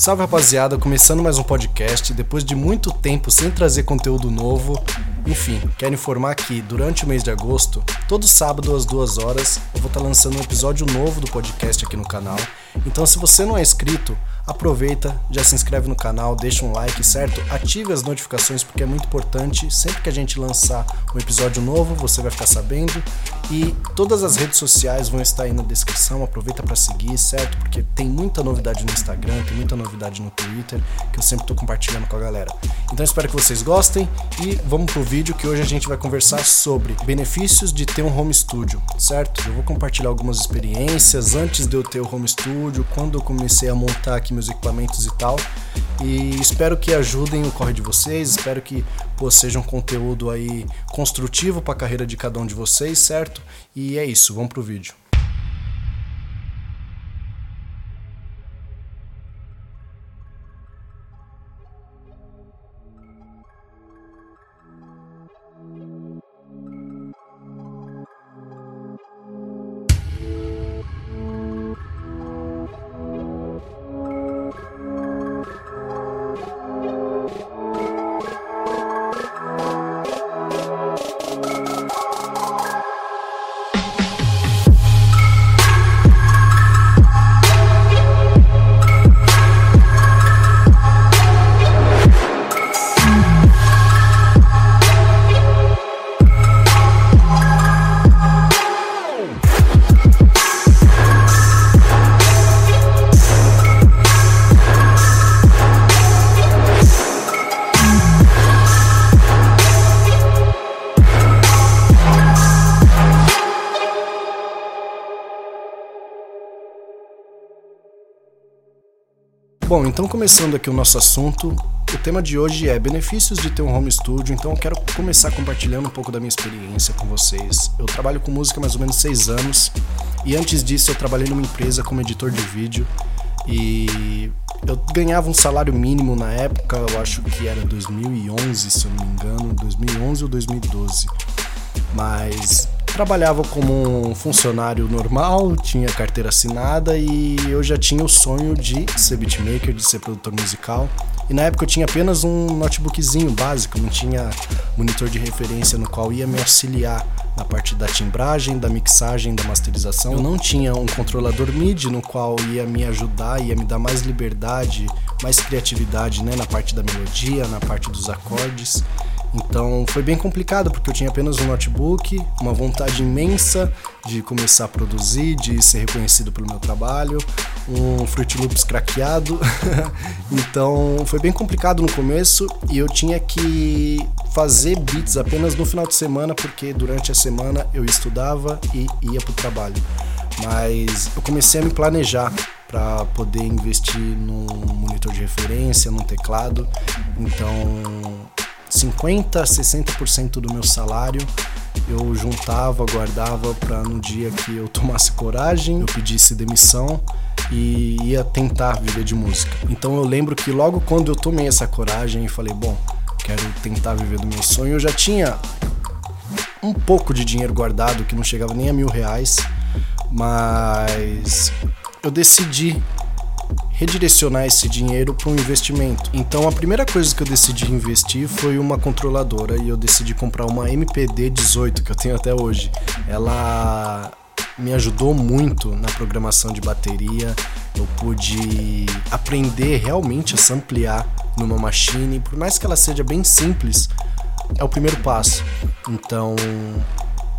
Salve rapaziada, começando mais um podcast. Depois de muito tempo sem trazer conteúdo novo, enfim, quero informar que durante o mês de agosto, todo sábado às duas horas, eu vou estar lançando um episódio novo do podcast aqui no canal. Então, se você não é inscrito, aproveita, já se inscreve no canal, deixa um like, certo? Ative as notificações porque é muito importante. Sempre que a gente lançar um episódio novo, você vai ficar sabendo. E todas as redes sociais vão estar aí na descrição. Aproveita para seguir, certo? Porque tem muita novidade no Instagram, tem muita novidade no Twitter que eu sempre estou compartilhando com a galera. Então espero que vocês gostem e vamos pro vídeo que hoje a gente vai conversar sobre benefícios de ter um home studio, certo? Eu vou compartilhar algumas experiências antes de eu ter o home studio, quando eu comecei a montar aqui meus equipamentos e tal. E espero que ajudem o corre de vocês, espero que pô, seja um conteúdo aí construtivo para a carreira de cada um de vocês, certo? E é isso, vamos pro vídeo. Bom, então começando aqui o nosso assunto, o tema de hoje é benefícios de ter um home studio, então eu quero começar compartilhando um pouco da minha experiência com vocês. Eu trabalho com música há mais ou menos seis anos e antes disso eu trabalhei numa empresa como editor de vídeo e eu ganhava um salário mínimo na época, eu acho que era 2011, se eu não me engano, 2011 ou 2012. Mas trabalhava como um funcionário normal, tinha carteira assinada e eu já tinha o sonho de ser beatmaker, de ser produtor musical. E na época eu tinha apenas um notebookzinho básico, não tinha monitor de referência no qual ia me auxiliar na parte da timbragem, da mixagem, da masterização. Eu não tinha um controlador MIDI no qual ia me ajudar, ia me dar mais liberdade, mais criatividade né, na parte da melodia, na parte dos acordes. Então foi bem complicado porque eu tinha apenas um notebook, uma vontade imensa de começar a produzir, de ser reconhecido pelo meu trabalho, um Fruit Loops craqueado. então foi bem complicado no começo e eu tinha que fazer beats apenas no final de semana porque durante a semana eu estudava e ia para o trabalho. Mas eu comecei a me planejar para poder investir num monitor de referência, num teclado. Então 50 a 60% do meu salário eu juntava, guardava para no dia que eu tomasse coragem, eu pedisse demissão e ia tentar viver de música. Então eu lembro que logo quando eu tomei essa coragem e falei, bom, quero tentar viver do meu sonho, eu já tinha um pouco de dinheiro guardado que não chegava nem a mil reais, mas eu decidi redirecionar esse dinheiro para um investimento. Então a primeira coisa que eu decidi investir foi uma controladora e eu decidi comprar uma MPD 18 que eu tenho até hoje. Ela me ajudou muito na programação de bateria. Eu pude aprender realmente a samplear numa machine, por mais que ela seja bem simples, é o primeiro passo. Então,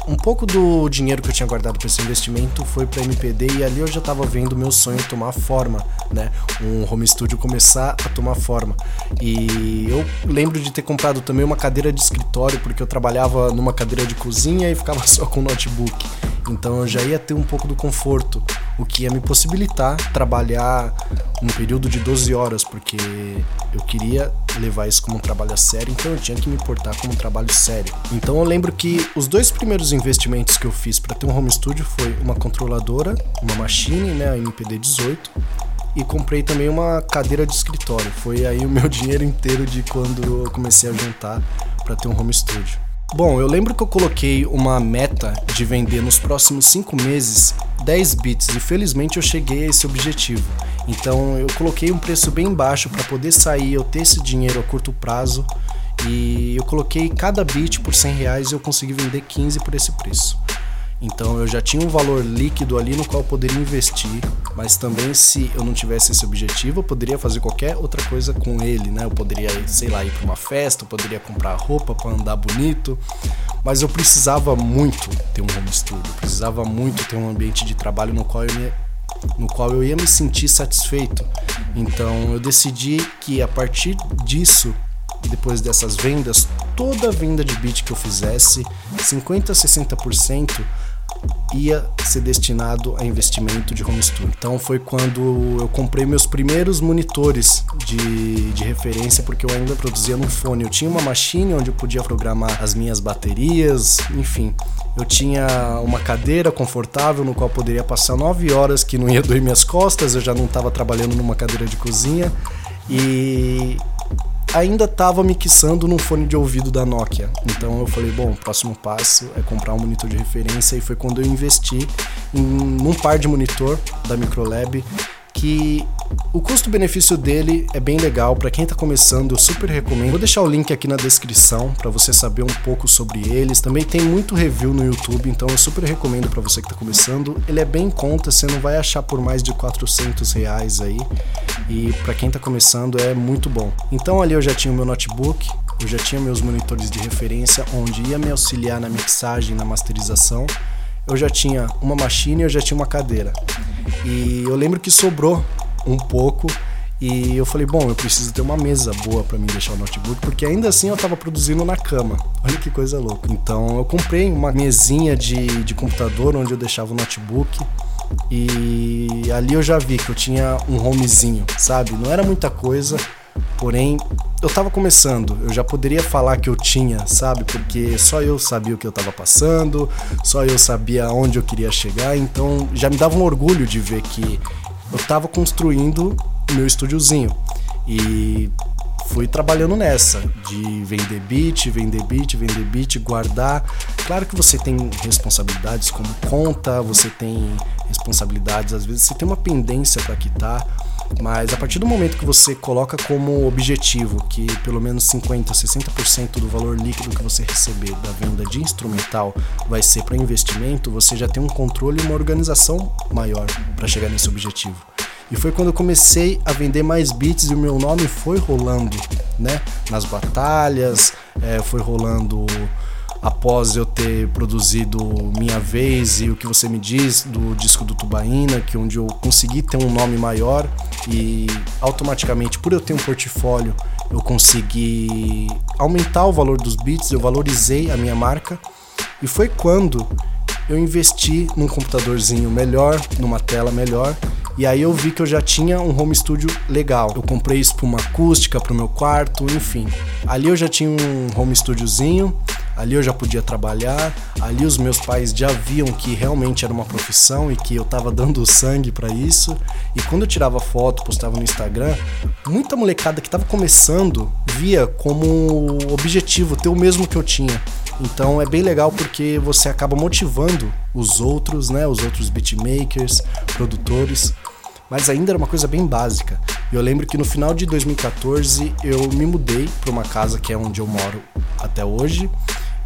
um pouco do dinheiro que eu tinha guardado para esse investimento foi para MPD e ali eu já estava vendo meu sonho tomar forma, né? Um home studio começar a tomar forma. E eu lembro de ter comprado também uma cadeira de escritório porque eu trabalhava numa cadeira de cozinha e ficava só com notebook. Então eu já ia ter um pouco do conforto, o que ia me possibilitar trabalhar um período de 12 horas, porque eu queria levar isso como um trabalho a sério, então eu tinha que me portar como um trabalho sério. Então eu lembro que os dois primeiros investimentos que eu fiz para ter um home studio foi uma controladora, uma machine, né, a MPD 18, e comprei também uma cadeira de escritório. Foi aí o meu dinheiro inteiro de quando eu comecei a juntar para ter um home studio. Bom, eu lembro que eu coloquei uma meta de vender nos próximos 5 meses 10 bits e felizmente eu cheguei a esse objetivo. Então eu coloquei um preço bem baixo para poder sair, eu ter esse dinheiro a curto prazo e eu coloquei cada bit por 100 reais e eu consegui vender 15 por esse preço. Então eu já tinha um valor líquido ali no qual eu poderia investir, mas também se eu não tivesse esse objetivo, eu poderia fazer qualquer outra coisa com ele, né? Eu poderia, sei lá, ir para uma festa, eu poderia comprar roupa para andar bonito, mas eu precisava muito ter um home studio, precisava muito ter um ambiente de trabalho no qual eu me no qual eu ia me sentir satisfeito. Então eu decidi que a partir disso depois dessas vendas, toda venda de bit que eu fizesse, 50 a 60% ia ser destinado a investimento de home studio. Então foi quando eu comprei meus primeiros monitores de, de referência, porque eu ainda produzia no fone. Eu tinha uma machine onde eu podia programar as minhas baterias, enfim. Eu tinha uma cadeira confortável no qual eu poderia passar nove horas que não ia doer minhas costas, eu já não estava trabalhando numa cadeira de cozinha. E ainda estava mixando num fone de ouvido da Nokia. Então eu falei, bom, o próximo passo é comprar um monitor de referência e foi quando eu investi em um par de monitor da Microlab que o custo-benefício dele é bem legal para quem está começando, eu super recomendo. Vou deixar o link aqui na descrição para você saber um pouco sobre eles. Também tem muito review no YouTube, então eu super recomendo para você que está começando. Ele é bem em conta, você não vai achar por mais de 400 reais aí. E para quem está começando é muito bom. Então ali eu já tinha o meu notebook, eu já tinha meus monitores de referência onde ia me auxiliar na mixagem, na masterização. Eu já tinha uma machine e eu já tinha uma cadeira. E eu lembro que sobrou um pouco e eu falei, bom, eu preciso ter uma mesa boa para mim deixar o notebook, porque ainda assim eu estava produzindo na cama. Olha que coisa louca. Então eu comprei uma mesinha de, de computador onde eu deixava o notebook. E ali eu já vi que eu tinha um homezinho, sabe? Não era muita coisa, porém eu tava começando, eu já poderia falar que eu tinha, sabe? Porque só eu sabia o que eu tava passando, só eu sabia onde eu queria chegar, então já me dava um orgulho de ver que eu tava construindo o meu estúdiozinho. E fui trabalhando nessa, de vender beat, vender beat, vender beat, guardar. Claro que você tem responsabilidades como conta, você tem responsabilidades, às vezes você tem uma pendência para quitar, mas a partir do momento que você coloca como objetivo que pelo menos 50, 60% do valor líquido que você receber da venda de instrumental vai ser para investimento, você já tem um controle e uma organização maior para chegar nesse objetivo. E foi quando eu comecei a vender mais beats e o meu nome foi rolando, né? Nas batalhas, é, foi rolando após eu ter produzido Minha Vez e o que você me diz do disco do Tubaína, que onde eu consegui ter um nome maior e automaticamente por eu ter um portfólio eu consegui aumentar o valor dos beats, eu valorizei a minha marca e foi quando eu investi num computadorzinho melhor, numa tela melhor e aí eu vi que eu já tinha um home studio legal. Eu comprei espuma acústica para o meu quarto, enfim. Ali eu já tinha um home studiozinho, ali eu já podia trabalhar, ali os meus pais já viam que realmente era uma profissão e que eu estava dando sangue para isso. E quando eu tirava foto, postava no Instagram, muita molecada que estava começando via como objetivo ter o mesmo que eu tinha. Então é bem legal porque você acaba motivando os outros, né, os outros beatmakers, produtores, mas ainda era uma coisa bem básica. Eu lembro que no final de 2014 eu me mudei para uma casa que é onde eu moro até hoje.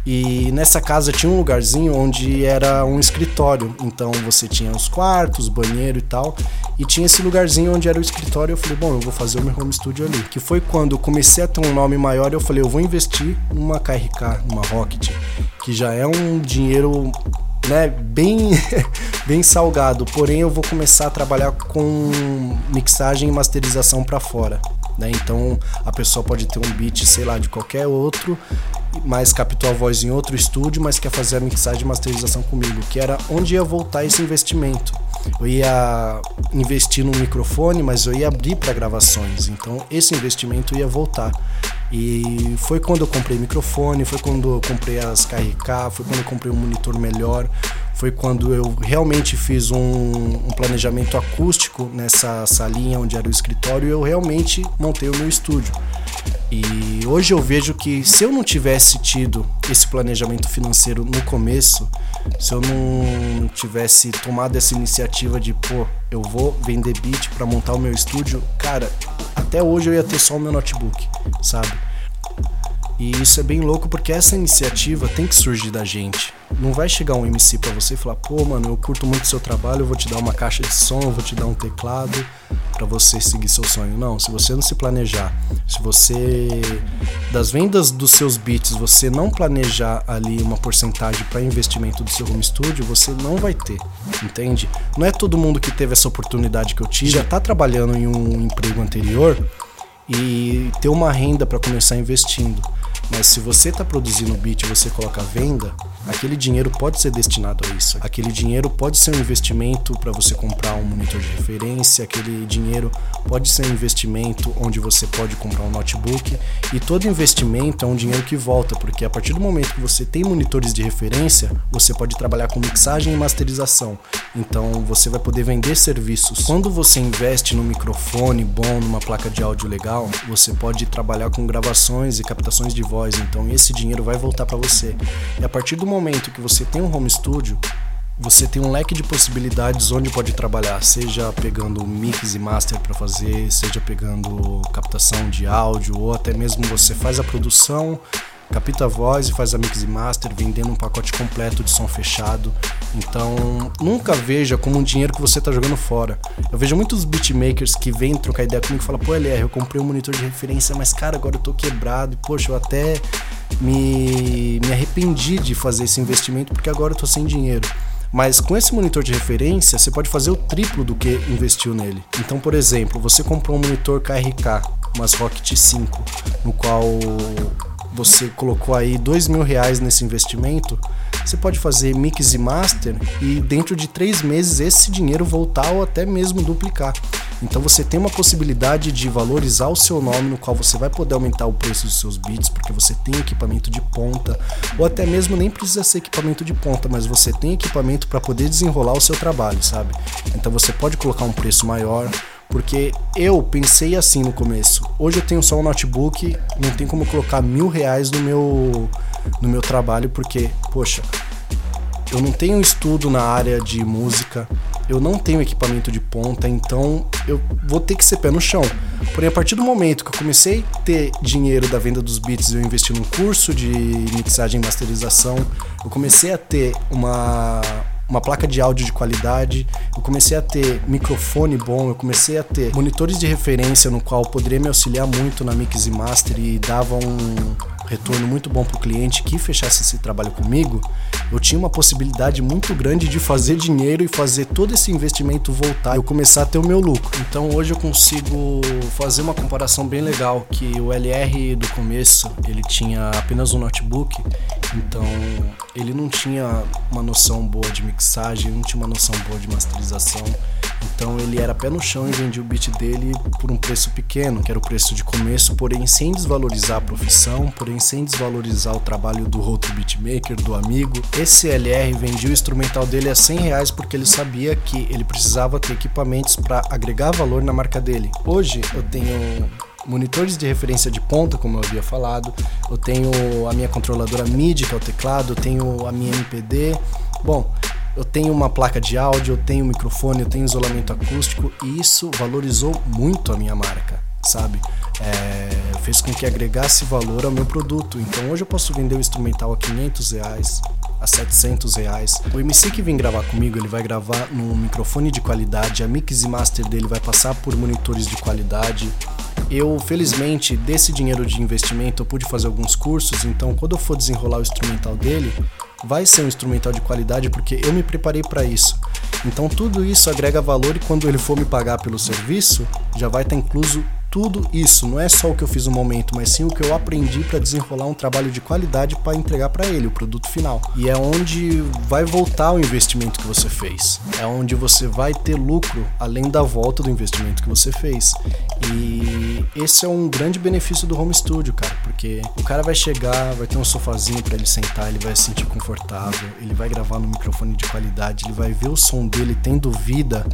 E nessa casa tinha um lugarzinho onde era um escritório. Então você tinha os quartos, banheiro e tal. E tinha esse lugarzinho onde era o escritório. Eu falei, bom, eu vou fazer o meu home studio ali. Que foi quando eu comecei a ter um nome maior. Eu falei, eu vou investir numa KRK, numa Rocket, que já é um dinheiro né, bem, bem salgado. Porém, eu vou começar a trabalhar com mixagem e masterização para fora. Né? Então a pessoa pode ter um beat, sei lá, de qualquer outro, mas captou a voz em outro estúdio, mas quer fazer a mixagem e masterização comigo, que era onde ia voltar esse investimento. Eu ia investir no microfone, mas eu ia abrir para gravações, então esse investimento ia voltar. E foi quando eu comprei microfone, foi quando eu comprei as KRK, foi quando eu comprei um monitor melhor, foi quando eu realmente fiz um, um, planejamento acústico nessa salinha onde era o escritório e eu realmente montei o meu estúdio. E hoje eu vejo que se eu não tivesse tido esse planejamento financeiro no começo, se eu não tivesse tomado essa iniciativa de, pô, eu vou vender beat para montar o meu estúdio, cara, até hoje eu ia ter só o meu notebook, sabe? E isso é bem louco porque essa iniciativa tem que surgir da gente. Não vai chegar um MC para você e falar: "Pô, mano, eu curto muito seu trabalho, eu vou te dar uma caixa de som, eu vou te dar um teclado para você seguir seu sonho". Não, se você não se planejar, se você das vendas dos seus beats, você não planejar ali uma porcentagem para investimento do seu home studio, você não vai ter, entende? Não é todo mundo que teve essa oportunidade que eu tive, já tá trabalhando em um emprego anterior e ter uma renda para começar investindo. Mas se você está produzindo beat e você coloca venda, aquele dinheiro pode ser destinado a isso. Aquele dinheiro pode ser um investimento para você comprar um monitor de referência, aquele dinheiro pode ser um investimento onde você pode comprar um notebook e todo investimento é um dinheiro que volta, porque a partir do momento que você tem monitores de referência, você pode trabalhar com mixagem e masterização. Então você vai poder vender serviços. Quando você investe num microfone bom, numa placa de áudio legal, você pode trabalhar com gravações e captações de voz então esse dinheiro vai voltar para você. E a partir do momento que você tem um home studio, você tem um leque de possibilidades onde pode trabalhar, seja pegando mix e master para fazer, seja pegando captação de áudio, ou até mesmo você faz a produção capta a voz e faz a mix e master, vendendo um pacote completo de som fechado. Então, nunca veja como um dinheiro que você está jogando fora. Eu vejo muitos beatmakers que vêm trocar ideia comigo e falam: pô, LR, eu comprei um monitor de referência, mas cara, agora eu tô quebrado. E, poxa, eu até me, me arrependi de fazer esse investimento porque agora eu tô sem dinheiro. Mas com esse monitor de referência, você pode fazer o triplo do que investiu nele. Então, por exemplo, você comprou um monitor KRK, umas Rocket 5, no qual você colocou aí dois mil reais nesse investimento, você pode fazer mix e master e dentro de três meses esse dinheiro voltar ou até mesmo duplicar. Então você tem uma possibilidade de valorizar o seu nome, no qual você vai poder aumentar o preço dos seus beats, porque você tem equipamento de ponta, ou até mesmo nem precisa ser equipamento de ponta, mas você tem equipamento para poder desenrolar o seu trabalho, sabe? Então você pode colocar um preço maior, porque eu pensei assim no começo. Hoje eu tenho só um notebook, não tem como colocar mil reais no meu, no meu trabalho, porque, poxa, eu não tenho estudo na área de música, eu não tenho equipamento de ponta, então eu vou ter que ser pé no chão. Porém, a partir do momento que eu comecei a ter dinheiro da venda dos beats, eu investi num curso de mixagem e masterização, eu comecei a ter uma uma placa de áudio de qualidade, eu comecei a ter microfone bom, eu comecei a ter monitores de referência no qual poderia me auxiliar muito na mix e master e dava um retorno muito bom para o cliente que fechasse esse trabalho comigo, eu tinha uma possibilidade muito grande de fazer dinheiro e fazer todo esse investimento voltar e eu começar a ter o meu lucro. Então hoje eu consigo fazer uma comparação bem legal que o LR do começo ele tinha apenas um notebook, então ele não tinha uma noção boa de mixagem, não tinha uma noção boa de masterização. Então ele era pé no chão e vendia o beat dele por um preço pequeno, que era o preço de começo, porém sem desvalorizar a profissão, porém sem desvalorizar o trabalho do outro beatmaker, do amigo. Esse LR vendia o instrumental dele a 100 reais porque ele sabia que ele precisava ter equipamentos para agregar valor na marca dele. Hoje eu tenho monitores de referência de ponta, como eu havia falado, eu tenho a minha controladora MIDI, que é o teclado, eu tenho a minha MPD. Bom, eu tenho uma placa de áudio, eu tenho um microfone, eu tenho isolamento acústico e isso valorizou muito a minha marca, sabe? É, fez com que agregasse valor ao meu produto. Então hoje eu posso vender o um instrumental a 500 reais, a 700 reais. O MC que vem gravar comigo, ele vai gravar num microfone de qualidade, a mix e master dele vai passar por monitores de qualidade. Eu, felizmente, desse dinheiro de investimento, eu pude fazer alguns cursos, então quando eu for desenrolar o instrumental dele, vai ser um instrumental de qualidade porque eu me preparei para isso. Então tudo isso agrega valor e quando ele for me pagar pelo serviço, já vai estar tá incluso tudo isso. Não é só o que eu fiz no momento, mas sim o que eu aprendi para desenrolar um trabalho de qualidade para entregar para ele o produto final. E é onde vai voltar o investimento que você fez. É onde você vai ter lucro além da volta do investimento que você fez. E esse é um grande benefício do home studio, cara, porque o cara vai chegar, vai ter um sofazinho para ele sentar, ele vai se sentir confortável, ele vai gravar no microfone de qualidade, ele vai ver o som dele tendo vida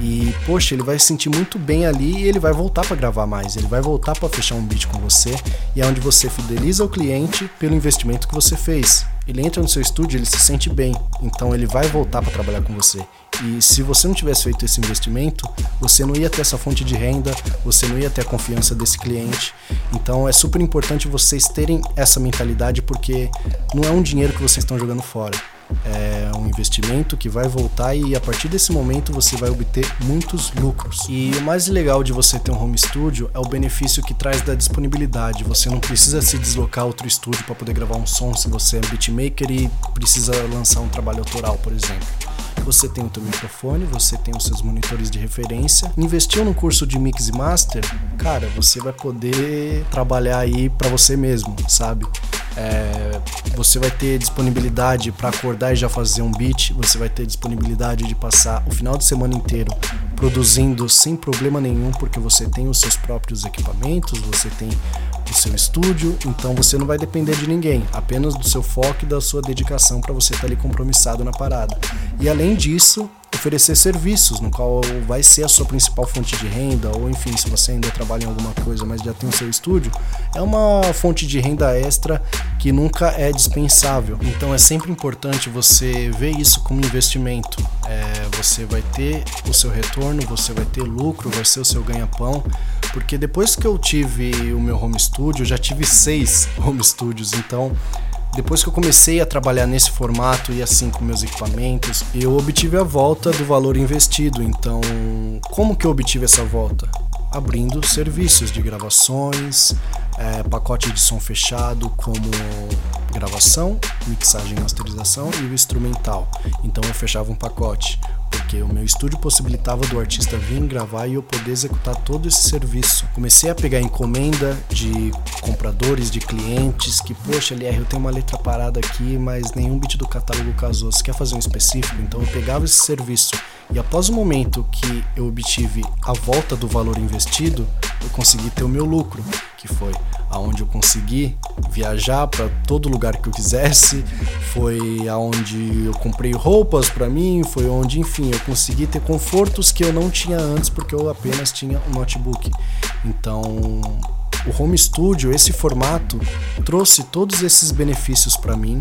e, poxa, ele vai se sentir muito bem ali e ele vai voltar para gravar mais, ele vai voltar para fechar um beat com você e é onde você fideliza o cliente pelo investimento que você fez. Ele entra no seu estúdio, ele se sente bem, então ele vai voltar para trabalhar com você. E se você não tivesse feito esse investimento, você não ia ter essa fonte de renda, você não ia ter a confiança desse cliente. Então é super importante vocês terem essa mentalidade porque não é um dinheiro que vocês estão jogando fora. É um investimento que vai voltar e a partir desse momento você vai obter muitos lucros. E o mais legal de você ter um home studio é o benefício que traz da disponibilidade. Você não precisa se deslocar a outro estúdio para poder gravar um som se você é beatmaker e precisa lançar um trabalho autoral, por exemplo você tem o seu microfone, você tem os seus monitores de referência. Investiu no curso de mix e master, cara, você vai poder trabalhar aí para você mesmo, sabe? É, você vai ter disponibilidade para acordar e já fazer um beat, você vai ter disponibilidade de passar o final de semana inteiro produzindo sem problema nenhum, porque você tem os seus próprios equipamentos, você tem o seu estúdio, então você não vai depender de ninguém, apenas do seu foco e da sua dedicação para você estar tá ali compromissado na parada. E além disso, oferecer serviços, no qual vai ser a sua principal fonte de renda, ou enfim, se você ainda trabalha em alguma coisa, mas já tem o seu estúdio, é uma fonte de renda extra que nunca é dispensável. Então é sempre importante você ver isso como investimento. É, você vai ter o seu retorno, você vai ter lucro, vai ser o seu ganha-pão. Porque depois que eu tive o meu home studio, eu já tive seis home studios, então depois que eu comecei a trabalhar nesse formato e assim com meus equipamentos, eu obtive a volta do valor investido. Então, como que eu obtive essa volta? Abrindo serviços de gravações, é, pacote de som fechado como gravação, mixagem e masterização e o instrumental. Então eu fechava um pacote porque o meu estúdio possibilitava do artista vir gravar e eu poder executar todo esse serviço. Comecei a pegar encomenda de compradores, de clientes que, poxa, LR, eu tenho uma letra parada aqui, mas nenhum beat do catálogo casou. Você quer fazer um específico? Então eu pegava esse serviço e após o momento que eu obtive a volta do valor investido, eu consegui ter o meu lucro, que foi aonde eu consegui viajar para todo lugar que eu quisesse, foi aonde eu comprei roupas para mim, foi onde, enfim, eu consegui ter confortos que eu não tinha antes porque eu apenas tinha um notebook. Então, o home studio, esse formato trouxe todos esses benefícios para mim.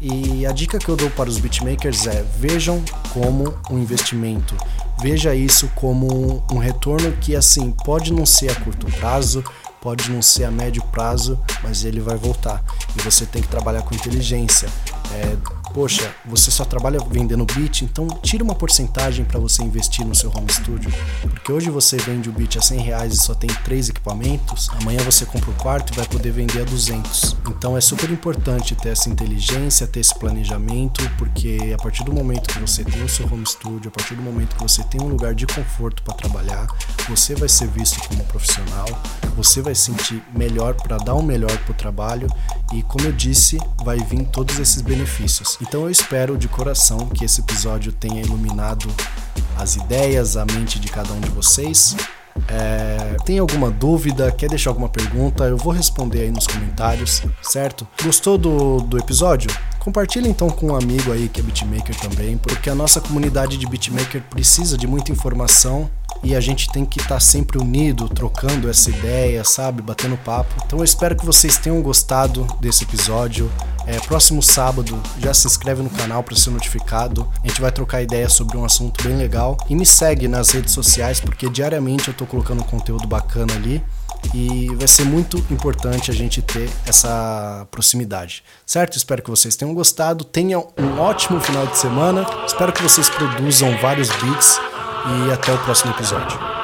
E a dica que eu dou para os beatmakers é: vejam como um investimento. Veja isso como um retorno que assim pode não ser a curto prazo, pode não ser a médio prazo, mas ele vai voltar. E você tem que trabalhar com inteligência. É, poxa, você só trabalha vendendo beat, então tira uma porcentagem para você investir no seu home studio. Porque hoje você vende o beat a 100 reais e só tem três equipamentos, amanhã você compra o quarto e vai poder vender a 200. Então é super importante ter essa inteligência, ter esse planejamento, porque a partir do momento que você tem o seu home studio, a partir do momento que você tem um lugar de conforto para trabalhar, você vai ser visto como profissional, você vai sentir melhor para dar o melhor para o trabalho e, como eu disse, vai vir todos esses benefícios. Então eu espero de coração que esse episódio tenha iluminado as ideias, a mente de cada um de vocês. É, tem alguma dúvida, quer deixar alguma pergunta, eu vou responder aí nos comentários, certo? Gostou do, do episódio? Compartilhe então com um amigo aí que é beatmaker também, porque a nossa comunidade de beatmaker precisa de muita informação e a gente tem que estar tá sempre unido, trocando essa ideia, sabe? Batendo papo. Então eu espero que vocês tenham gostado desse episódio. É, próximo sábado, já se inscreve no canal para ser notificado. A gente vai trocar ideia sobre um assunto bem legal. E me segue nas redes sociais, porque diariamente eu tô colocando conteúdo bacana ali. E vai ser muito importante a gente ter essa proximidade, certo? Espero que vocês tenham gostado. Tenham um ótimo final de semana. Espero que vocês produzam vários beats e até o próximo episódio.